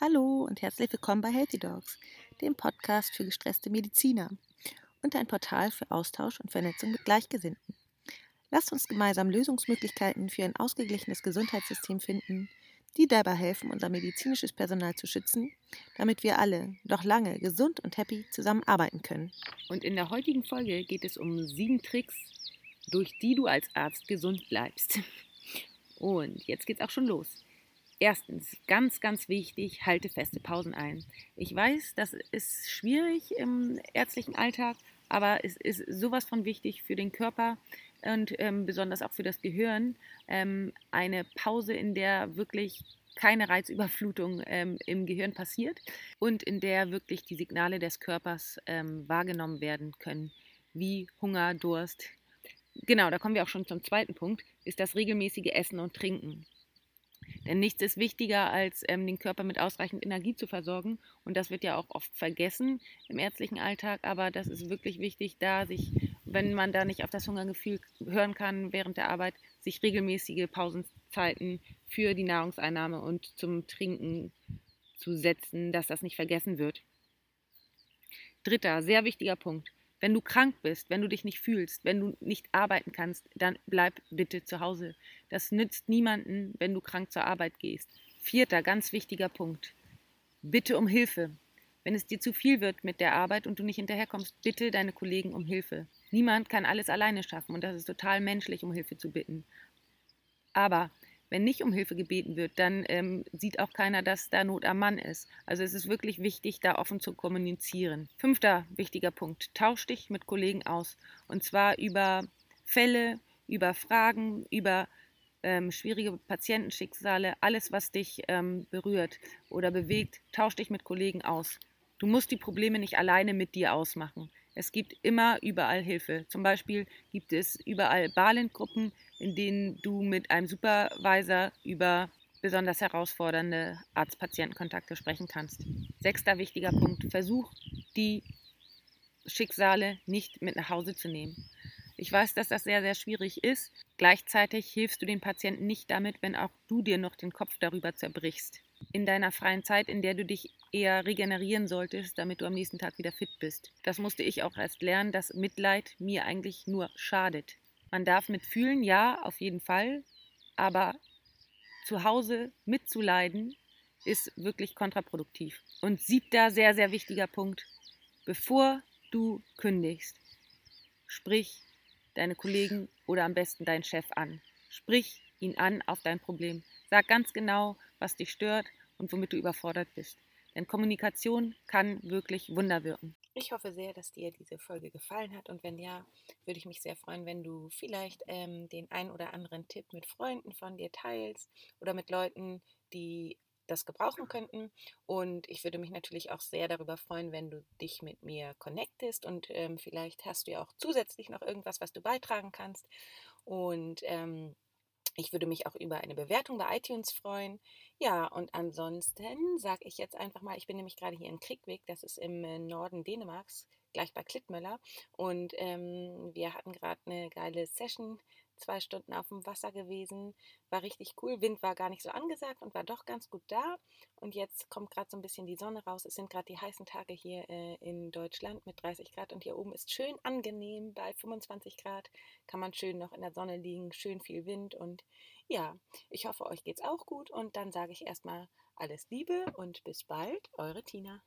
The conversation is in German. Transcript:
Hallo und herzlich willkommen bei Healthy Dogs, dem Podcast für gestresste Mediziner und ein Portal für Austausch und Vernetzung mit Gleichgesinnten. Lasst uns gemeinsam Lösungsmöglichkeiten für ein ausgeglichenes Gesundheitssystem finden, die dabei helfen, unser medizinisches Personal zu schützen, damit wir alle noch lange gesund und happy zusammenarbeiten können. Und in der heutigen Folge geht es um sieben Tricks, durch die du als Arzt gesund bleibst. Und jetzt geht's auch schon los. Erstens, ganz, ganz wichtig, halte feste Pausen ein. Ich weiß, das ist schwierig im ärztlichen Alltag, aber es ist sowas von wichtig für den Körper und ähm, besonders auch für das Gehirn. Ähm, eine Pause, in der wirklich keine Reizüberflutung ähm, im Gehirn passiert und in der wirklich die Signale des Körpers ähm, wahrgenommen werden können, wie Hunger, Durst. Genau, da kommen wir auch schon zum zweiten Punkt, ist das regelmäßige Essen und Trinken. Denn nichts ist wichtiger, als ähm, den Körper mit ausreichend Energie zu versorgen. Und das wird ja auch oft vergessen im ärztlichen Alltag. Aber das ist wirklich wichtig, da sich, wenn man da nicht auf das Hungergefühl hören kann während der Arbeit, sich regelmäßige Pausenzeiten für die Nahrungseinnahme und zum Trinken zu setzen, dass das nicht vergessen wird. Dritter, sehr wichtiger Punkt. Wenn du krank bist, wenn du dich nicht fühlst, wenn du nicht arbeiten kannst, dann bleib bitte zu Hause. Das nützt niemanden, wenn du krank zur Arbeit gehst. Vierter, ganz wichtiger Punkt. Bitte um Hilfe. Wenn es dir zu viel wird mit der Arbeit und du nicht hinterherkommst, bitte deine Kollegen um Hilfe. Niemand kann alles alleine schaffen und das ist total menschlich, um Hilfe zu bitten. Aber wenn nicht um Hilfe gebeten wird, dann ähm, sieht auch keiner, dass da Not am Mann ist. Also es ist wirklich wichtig, da offen zu kommunizieren. Fünfter wichtiger Punkt. Tausch dich mit Kollegen aus. Und zwar über Fälle, über Fragen, über ähm, schwierige Patientenschicksale, alles, was dich ähm, berührt oder bewegt. Tausch dich mit Kollegen aus. Du musst die Probleme nicht alleine mit dir ausmachen. Es gibt immer überall Hilfe. Zum Beispiel gibt es überall Balint-Gruppen, in denen du mit einem Supervisor über besonders herausfordernde Arzt-Patienten-Kontakte sprechen kannst. Sechster wichtiger Punkt. Versuch, die Schicksale nicht mit nach Hause zu nehmen. Ich weiß, dass das sehr, sehr schwierig ist. Gleichzeitig hilfst du den Patienten nicht damit, wenn auch du dir noch den Kopf darüber zerbrichst in deiner freien Zeit, in der du dich eher regenerieren solltest, damit du am nächsten Tag wieder fit bist. Das musste ich auch erst lernen, dass Mitleid mir eigentlich nur schadet. Man darf mitfühlen, ja, auf jeden Fall, aber zu Hause mitzuleiden ist wirklich kontraproduktiv. Und siebter sehr, sehr wichtiger Punkt, bevor du kündigst, sprich deine Kollegen oder am besten deinen Chef an. Sprich ihn an auf dein Problem. Sag ganz genau, was dich stört und womit du überfordert bist. Denn Kommunikation kann wirklich Wunder wirken. Ich hoffe sehr, dass dir diese Folge gefallen hat und wenn ja, würde ich mich sehr freuen, wenn du vielleicht ähm, den ein oder anderen Tipp mit Freunden von dir teilst oder mit Leuten, die das gebrauchen könnten. Und ich würde mich natürlich auch sehr darüber freuen, wenn du dich mit mir connectest und ähm, vielleicht hast du ja auch zusätzlich noch irgendwas, was du beitragen kannst. Und ähm, ich würde mich auch über eine Bewertung bei iTunes freuen. Ja, und ansonsten sage ich jetzt einfach mal, ich bin nämlich gerade hier in Kriegweg, das ist im äh, Norden Dänemarks, gleich bei Klittmöller. Und ähm, wir hatten gerade eine geile Session zwei Stunden auf dem Wasser gewesen. War richtig cool. Wind war gar nicht so angesagt und war doch ganz gut da. Und jetzt kommt gerade so ein bisschen die Sonne raus. Es sind gerade die heißen Tage hier äh, in Deutschland mit 30 Grad und hier oben ist schön angenehm. Bei 25 Grad kann man schön noch in der Sonne liegen, schön viel Wind. Und ja, ich hoffe, euch geht's auch gut. Und dann sage ich erstmal alles Liebe und bis bald, eure Tina.